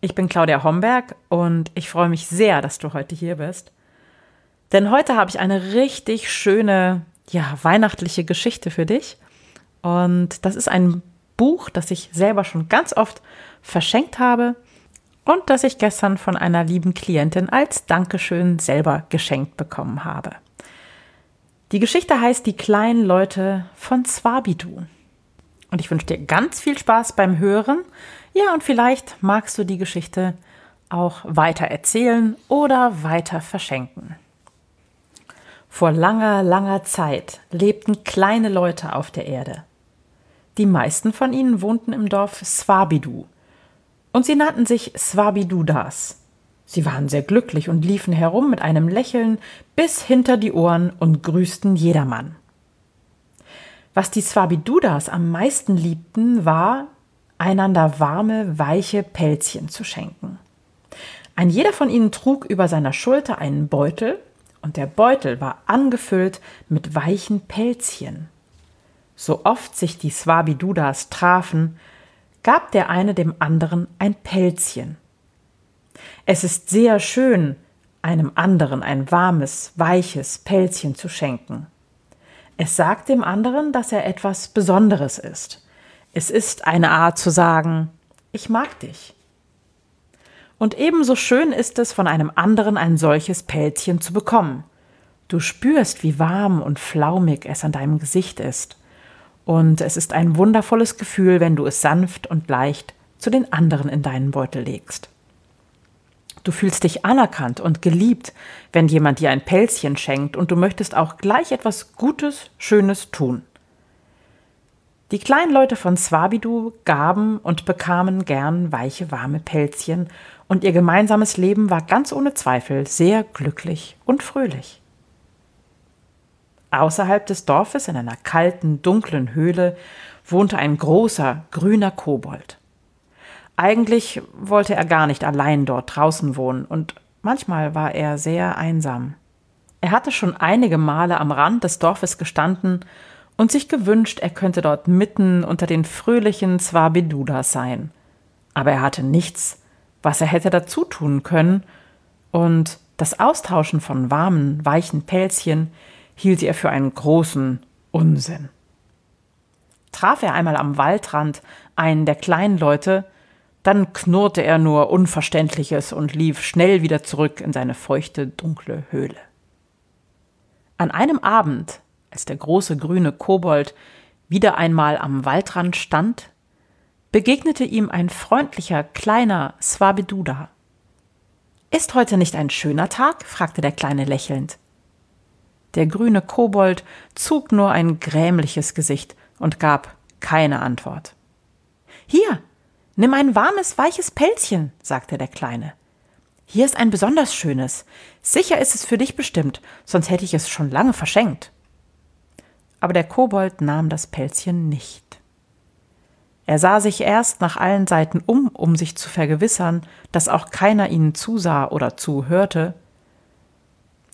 Ich bin Claudia Homberg und ich freue mich sehr, dass du heute hier bist. Denn heute habe ich eine richtig schöne, ja, weihnachtliche Geschichte für dich. Und das ist ein Buch, das ich selber schon ganz oft verschenkt habe und das ich gestern von einer lieben Klientin als Dankeschön selber geschenkt bekommen habe. Die Geschichte heißt Die kleinen Leute von Swabidu. Und ich wünsche dir ganz viel Spaß beim Hören. Ja, und vielleicht magst du die Geschichte auch weiter erzählen oder weiter verschenken. Vor langer, langer Zeit lebten kleine Leute auf der Erde. Die meisten von ihnen wohnten im Dorf Swabidu. Und sie nannten sich Swabidudas. Sie waren sehr glücklich und liefen herum mit einem Lächeln bis hinter die Ohren und grüßten jedermann. Was die Swabidudas am meisten liebten, war, einander warme, weiche Pelzchen zu schenken. Ein jeder von ihnen trug über seiner Schulter einen Beutel, und der Beutel war angefüllt mit weichen Pelzchen. So oft sich die Swabidudas trafen, gab der eine dem anderen ein Pelzchen. Es ist sehr schön, einem anderen ein warmes, weiches Pelzchen zu schenken. Es sagt dem anderen, dass er etwas Besonderes ist. Es ist eine Art zu sagen, ich mag dich. Und ebenso schön ist es, von einem anderen ein solches Pelzchen zu bekommen. Du spürst, wie warm und flaumig es an deinem Gesicht ist. Und es ist ein wundervolles Gefühl, wenn du es sanft und leicht zu den anderen in deinen Beutel legst. Du fühlst dich anerkannt und geliebt, wenn jemand dir ein Pelzchen schenkt und du möchtest auch gleich etwas Gutes, Schönes tun. Die kleinen Leute von Swabidu gaben und bekamen gern weiche, warme Pelzchen, und ihr gemeinsames Leben war ganz ohne Zweifel sehr glücklich und fröhlich. Außerhalb des Dorfes, in einer kalten, dunklen Höhle, wohnte ein großer, grüner Kobold. Eigentlich wollte er gar nicht allein dort draußen wohnen, und manchmal war er sehr einsam. Er hatte schon einige Male am Rand des Dorfes gestanden und sich gewünscht, er könnte dort mitten unter den fröhlichen Swabidudas sein. Aber er hatte nichts, was er hätte dazu tun können, und das Austauschen von warmen, weichen Pelzchen hielt er für einen großen Unsinn. Traf er einmal am Waldrand einen der kleinen Leute, dann knurrte er nur Unverständliches und lief schnell wieder zurück in seine feuchte, dunkle Höhle. An einem Abend als der große grüne Kobold wieder einmal am Waldrand stand, begegnete ihm ein freundlicher kleiner Swabiduda. Ist heute nicht ein schöner Tag? fragte der Kleine lächelnd. Der grüne Kobold zog nur ein grämliches Gesicht und gab keine Antwort. Hier, nimm ein warmes, weiches Pelzchen, sagte der Kleine. Hier ist ein besonders schönes. Sicher ist es für dich bestimmt, sonst hätte ich es schon lange verschenkt aber der Kobold nahm das Pelzchen nicht. Er sah sich erst nach allen Seiten um, um sich zu vergewissern, dass auch keiner ihnen zusah oder zuhörte.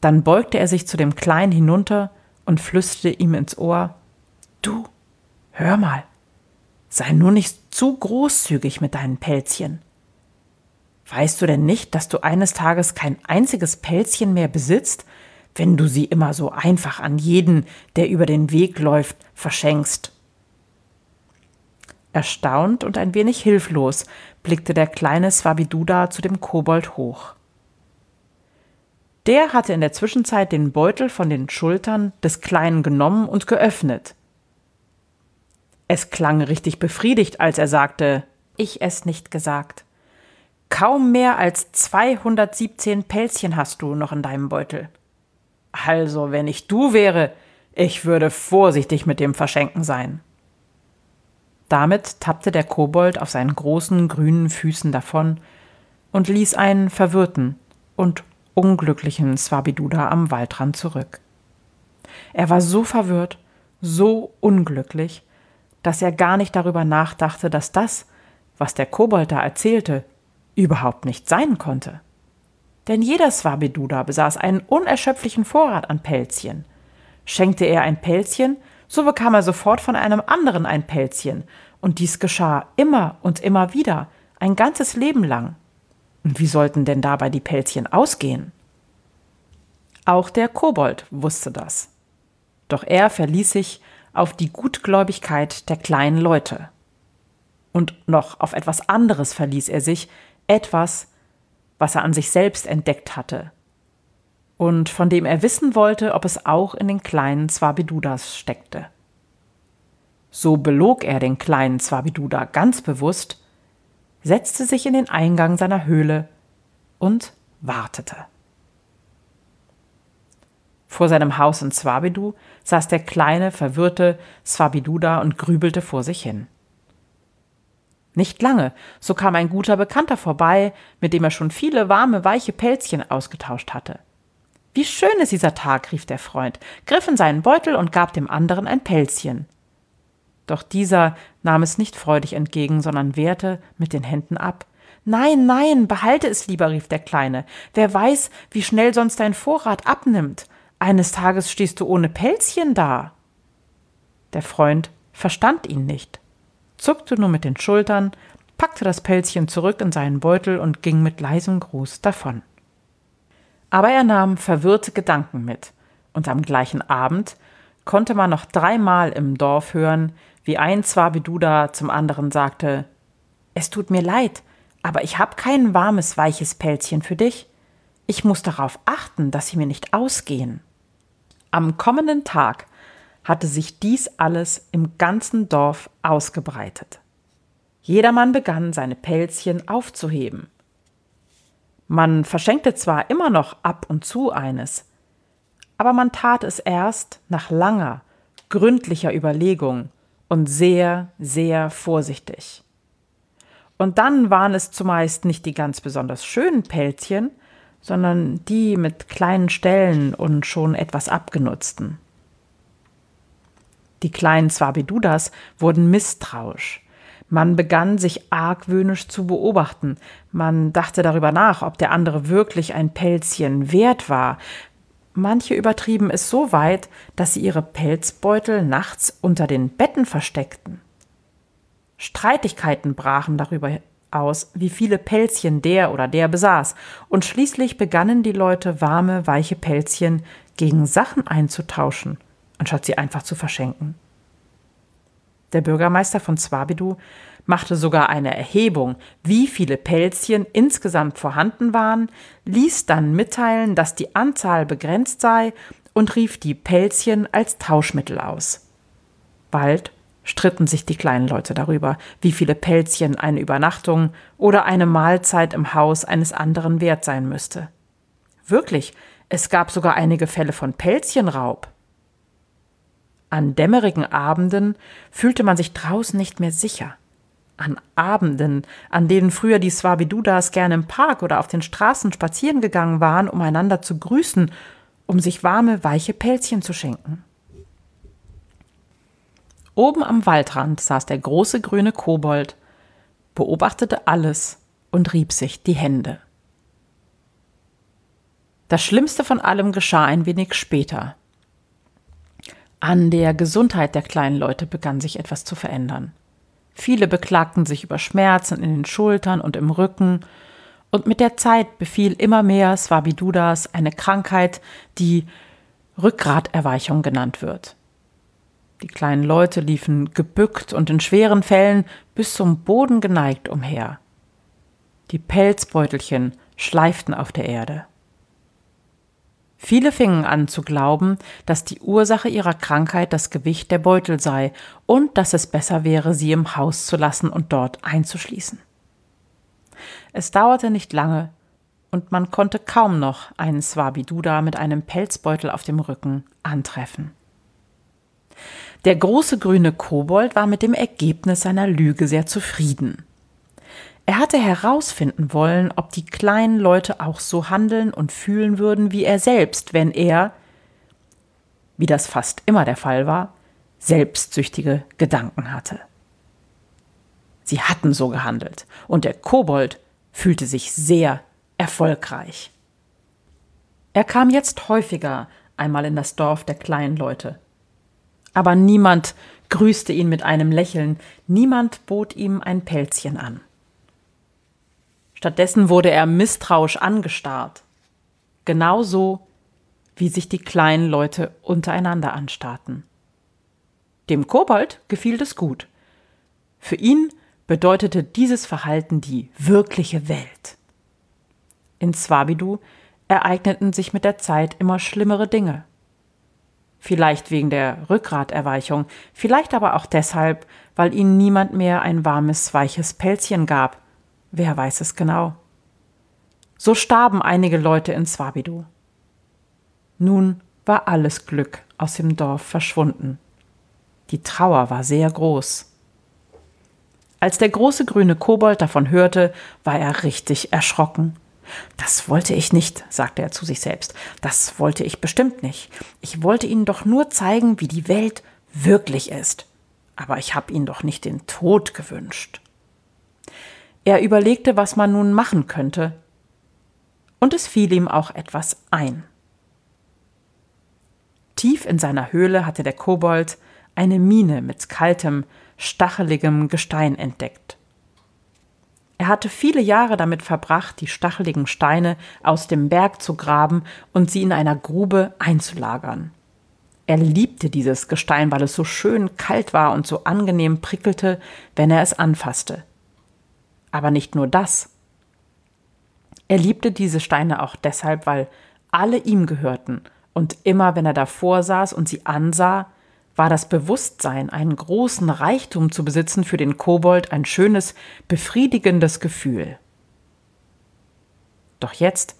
Dann beugte er sich zu dem Kleinen hinunter und flüsterte ihm ins Ohr Du, hör mal, sei nur nicht zu großzügig mit deinen Pelzchen. Weißt du denn nicht, dass du eines Tages kein einziges Pelzchen mehr besitzt, wenn du sie immer so einfach an jeden, der über den Weg läuft, verschenkst. Erstaunt und ein wenig hilflos blickte der kleine Swabiduda zu dem Kobold hoch. Der hatte in der Zwischenzeit den Beutel von den Schultern des Kleinen genommen und geöffnet. Es klang richtig befriedigt, als er sagte, ich es nicht gesagt. Kaum mehr als 217 Pelzchen hast du noch in deinem Beutel. Also, wenn ich du wäre, ich würde vorsichtig mit dem Verschenken sein. Damit tappte der Kobold auf seinen großen grünen Füßen davon, und ließ einen verwirrten und unglücklichen Swabiduda am Waldrand zurück. Er war so verwirrt, so unglücklich, dass er gar nicht darüber nachdachte, dass das, was der Kobold da erzählte, überhaupt nicht sein konnte. Denn jeder Swabiduda besaß einen unerschöpflichen Vorrat an Pelzchen. Schenkte er ein Pelzchen, so bekam er sofort von einem anderen ein Pelzchen, und dies geschah immer und immer wieder, ein ganzes Leben lang. Und wie sollten denn dabei die Pelzchen ausgehen? Auch der Kobold wusste das. Doch er verließ sich auf die Gutgläubigkeit der kleinen Leute. Und noch auf etwas anderes verließ er sich, etwas, was er an sich selbst entdeckt hatte und von dem er wissen wollte, ob es auch in den kleinen Swabidudas steckte. So belog er den kleinen Swabiduda ganz bewusst, setzte sich in den Eingang seiner Höhle und wartete. Vor seinem Haus in Swabidu saß der kleine, verwirrte Swabiduda und grübelte vor sich hin. Nicht lange, so kam ein guter Bekannter vorbei, mit dem er schon viele warme, weiche Pelzchen ausgetauscht hatte. Wie schön ist dieser Tag, rief der Freund, griff in seinen Beutel und gab dem anderen ein Pelzchen. Doch dieser nahm es nicht freudig entgegen, sondern wehrte mit den Händen ab. Nein, nein, behalte es lieber, rief der Kleine. Wer weiß, wie schnell sonst dein Vorrat abnimmt. Eines Tages stehst du ohne Pelzchen da. Der Freund verstand ihn nicht zuckte nur mit den Schultern, packte das Pelzchen zurück in seinen Beutel und ging mit leisem Gruß davon. Aber er nahm verwirrte Gedanken mit, und am gleichen Abend konnte man noch dreimal im Dorf hören, wie ein Zwabiduda zum anderen sagte Es tut mir leid, aber ich habe kein warmes, weiches Pelzchen für dich. Ich muss darauf achten, dass sie mir nicht ausgehen. Am kommenden Tag hatte sich dies alles im ganzen Dorf ausgebreitet. Jedermann begann, seine Pelzchen aufzuheben. Man verschenkte zwar immer noch ab und zu eines, aber man tat es erst nach langer, gründlicher Überlegung und sehr, sehr vorsichtig. Und dann waren es zumeist nicht die ganz besonders schönen Pelzchen, sondern die mit kleinen Stellen und schon etwas abgenutzten. Die kleinen Swabidudas wurden misstrauisch. Man begann sich argwöhnisch zu beobachten. Man dachte darüber nach, ob der andere wirklich ein Pelzchen wert war. Manche übertrieben es so weit, dass sie ihre Pelzbeutel nachts unter den Betten versteckten. Streitigkeiten brachen darüber aus, wie viele Pelzchen der oder der besaß, und schließlich begannen die Leute warme, weiche Pelzchen gegen Sachen einzutauschen – anstatt sie einfach zu verschenken. Der Bürgermeister von Swabidu machte sogar eine Erhebung, wie viele Pelzchen insgesamt vorhanden waren, ließ dann mitteilen, dass die Anzahl begrenzt sei und rief die Pelzchen als Tauschmittel aus. Bald stritten sich die kleinen Leute darüber, wie viele Pelzchen eine Übernachtung oder eine Mahlzeit im Haus eines anderen wert sein müsste. Wirklich, es gab sogar einige Fälle von Pelzchenraub. An dämmerigen Abenden fühlte man sich draußen nicht mehr sicher. An Abenden, an denen früher die Swabidudas gerne im Park oder auf den Straßen spazieren gegangen waren, um einander zu grüßen, um sich warme, weiche Pelzchen zu schenken. Oben am Waldrand saß der große grüne Kobold, beobachtete alles und rieb sich die Hände. Das Schlimmste von allem geschah ein wenig später. An der Gesundheit der kleinen Leute begann sich etwas zu verändern. Viele beklagten sich über Schmerzen in den Schultern und im Rücken, und mit der Zeit befiel immer mehr Swabidudas eine Krankheit, die Rückgraterweichung genannt wird. Die kleinen Leute liefen gebückt und in schweren Fällen bis zum Boden geneigt umher. Die Pelzbeutelchen schleiften auf der Erde. Viele fingen an zu glauben, dass die Ursache ihrer Krankheit das Gewicht der Beutel sei und dass es besser wäre, sie im Haus zu lassen und dort einzuschließen. Es dauerte nicht lange, und man konnte kaum noch einen Swabiduda mit einem Pelzbeutel auf dem Rücken antreffen. Der große grüne Kobold war mit dem Ergebnis seiner Lüge sehr zufrieden. Er hatte herausfinden wollen, ob die kleinen Leute auch so handeln und fühlen würden wie er selbst, wenn er, wie das fast immer der Fall war, selbstsüchtige Gedanken hatte. Sie hatten so gehandelt, und der Kobold fühlte sich sehr erfolgreich. Er kam jetzt häufiger einmal in das Dorf der kleinen Leute. Aber niemand grüßte ihn mit einem Lächeln, niemand bot ihm ein Pelzchen an. Stattdessen wurde er misstrauisch angestarrt, genauso wie sich die kleinen Leute untereinander anstarrten. Dem Kobold gefiel es gut. Für ihn bedeutete dieses Verhalten die wirkliche Welt. In Swabidu ereigneten sich mit der Zeit immer schlimmere Dinge. Vielleicht wegen der Rückgraterweichung, vielleicht aber auch deshalb, weil ihnen niemand mehr ein warmes, weiches Pelzchen gab. Wer weiß es genau. So starben einige Leute in Swabidu. Nun war alles Glück aus dem Dorf verschwunden. Die Trauer war sehr groß. Als der große grüne Kobold davon hörte, war er richtig erschrocken. Das wollte ich nicht, sagte er zu sich selbst. Das wollte ich bestimmt nicht. Ich wollte Ihnen doch nur zeigen, wie die Welt wirklich ist. Aber ich habe Ihnen doch nicht den Tod gewünscht. Er überlegte, was man nun machen könnte, und es fiel ihm auch etwas ein. Tief in seiner Höhle hatte der Kobold eine Mine mit kaltem, stacheligem Gestein entdeckt. Er hatte viele Jahre damit verbracht, die stacheligen Steine aus dem Berg zu graben und sie in einer Grube einzulagern. Er liebte dieses Gestein, weil es so schön kalt war und so angenehm prickelte, wenn er es anfasste. Aber nicht nur das. Er liebte diese Steine auch deshalb, weil alle ihm gehörten und immer, wenn er davor saß und sie ansah, war das Bewusstsein, einen großen Reichtum zu besitzen, für den Kobold ein schönes, befriedigendes Gefühl. Doch jetzt,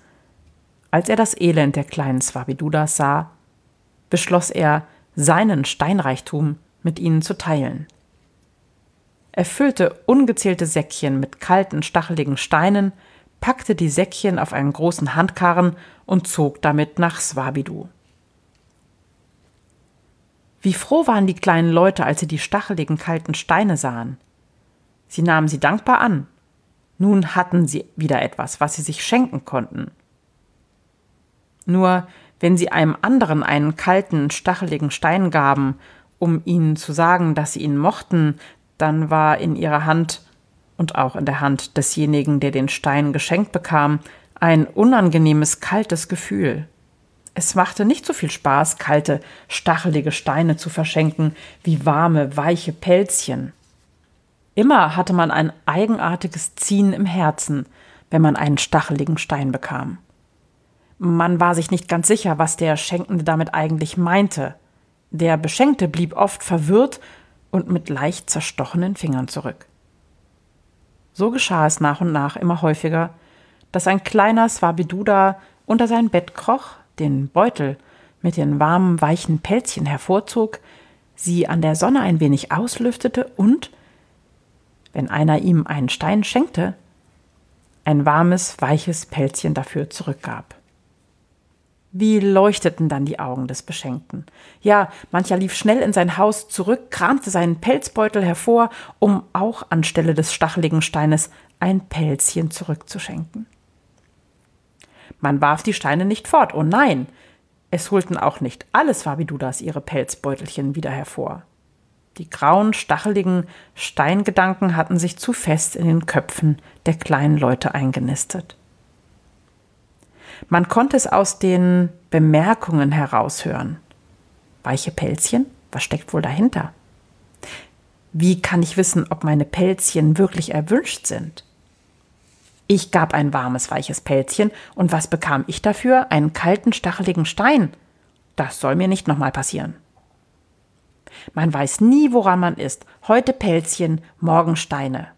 als er das Elend der kleinen Swabidudas sah, beschloss er, seinen Steinreichtum mit ihnen zu teilen. Er füllte ungezählte Säckchen mit kalten, stacheligen Steinen, packte die Säckchen auf einen großen Handkarren und zog damit nach Swabidu. Wie froh waren die kleinen Leute, als sie die stacheligen kalten Steine sahen. Sie nahmen sie dankbar an. Nun hatten sie wieder etwas, was sie sich schenken konnten. Nur wenn sie einem anderen einen kalten, stacheligen Stein gaben, um ihnen zu sagen, dass sie ihn mochten, dann war in ihrer Hand und auch in der Hand desjenigen, der den Stein geschenkt bekam, ein unangenehmes, kaltes Gefühl. Es machte nicht so viel Spaß, kalte, stachelige Steine zu verschenken, wie warme, weiche Pelzchen. Immer hatte man ein eigenartiges Ziehen im Herzen, wenn man einen stacheligen Stein bekam. Man war sich nicht ganz sicher, was der Schenkende damit eigentlich meinte. Der Beschenkte blieb oft verwirrt und mit leicht zerstochenen Fingern zurück. So geschah es nach und nach immer häufiger, dass ein kleiner Swabiduda unter sein Bett kroch, den Beutel mit den warmen, weichen Pelzchen hervorzog, sie an der Sonne ein wenig auslüftete und, wenn einer ihm einen Stein schenkte, ein warmes, weiches Pelzchen dafür zurückgab. Wie leuchteten dann die Augen des Beschenkten. Ja, mancher lief schnell in sein Haus zurück, kramte seinen Pelzbeutel hervor, um auch anstelle des stacheligen Steines ein Pelzchen zurückzuschenken. Man warf die Steine nicht fort, oh nein, es holten auch nicht alle Swabidudas ihre Pelzbeutelchen wieder hervor. Die grauen, stacheligen Steingedanken hatten sich zu fest in den Köpfen der kleinen Leute eingenistet. Man konnte es aus den Bemerkungen heraushören. Weiche Pelzchen? Was steckt wohl dahinter? Wie kann ich wissen, ob meine Pelzchen wirklich erwünscht sind? Ich gab ein warmes, weiches Pelzchen, und was bekam ich dafür? Einen kalten, stacheligen Stein. Das soll mir nicht nochmal passieren. Man weiß nie, woran man ist. Heute Pelzchen, morgen Steine.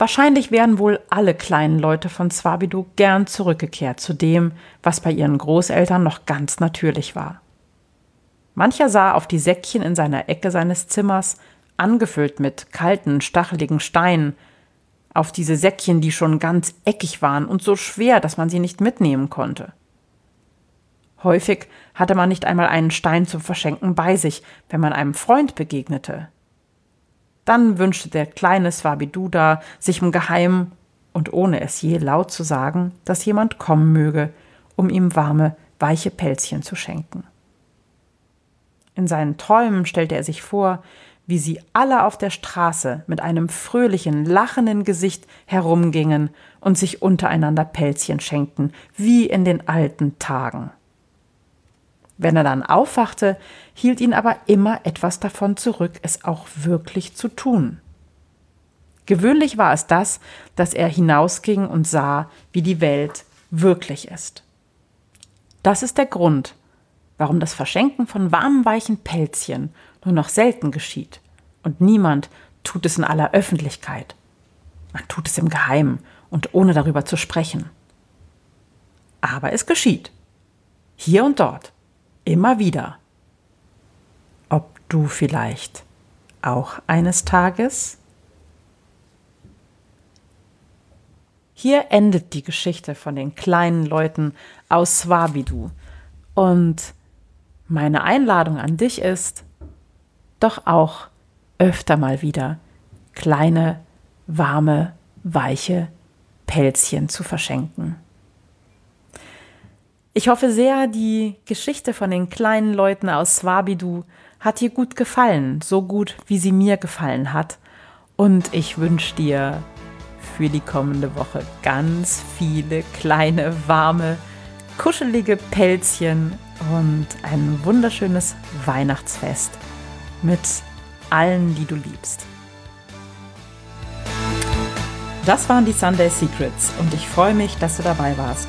Wahrscheinlich wären wohl alle kleinen Leute von Swabidu gern zurückgekehrt zu dem, was bei ihren Großeltern noch ganz natürlich war. Mancher sah auf die Säckchen in seiner Ecke seines Zimmers, angefüllt mit kalten, stacheligen Steinen, auf diese Säckchen, die schon ganz eckig waren und so schwer, dass man sie nicht mitnehmen konnte. Häufig hatte man nicht einmal einen Stein zum Verschenken bei sich, wenn man einem Freund begegnete. Dann wünschte der kleine Swabiduda sich im Geheimen und ohne es je laut zu sagen, dass jemand kommen möge, um ihm warme, weiche Pelzchen zu schenken. In seinen Träumen stellte er sich vor, wie sie alle auf der Straße mit einem fröhlichen, lachenden Gesicht herumgingen und sich untereinander Pelzchen schenkten, wie in den alten Tagen. Wenn er dann aufwachte, hielt ihn aber immer etwas davon zurück, es auch wirklich zu tun. Gewöhnlich war es das, dass er hinausging und sah, wie die Welt wirklich ist. Das ist der Grund, warum das Verschenken von warmen, weichen Pelzchen nur noch selten geschieht. Und niemand tut es in aller Öffentlichkeit. Man tut es im Geheimen und ohne darüber zu sprechen. Aber es geschieht. Hier und dort. Immer wieder. Ob du vielleicht auch eines Tages? Hier endet die Geschichte von den kleinen Leuten aus Swabidu. Und meine Einladung an dich ist, doch auch öfter mal wieder kleine, warme, weiche Pelzchen zu verschenken. Ich hoffe sehr, die Geschichte von den kleinen Leuten aus Swabidu hat dir gut gefallen, so gut wie sie mir gefallen hat. Und ich wünsche dir für die kommende Woche ganz viele kleine, warme, kuschelige Pelzchen und ein wunderschönes Weihnachtsfest mit allen, die du liebst. Das waren die Sunday Secrets und ich freue mich, dass du dabei warst.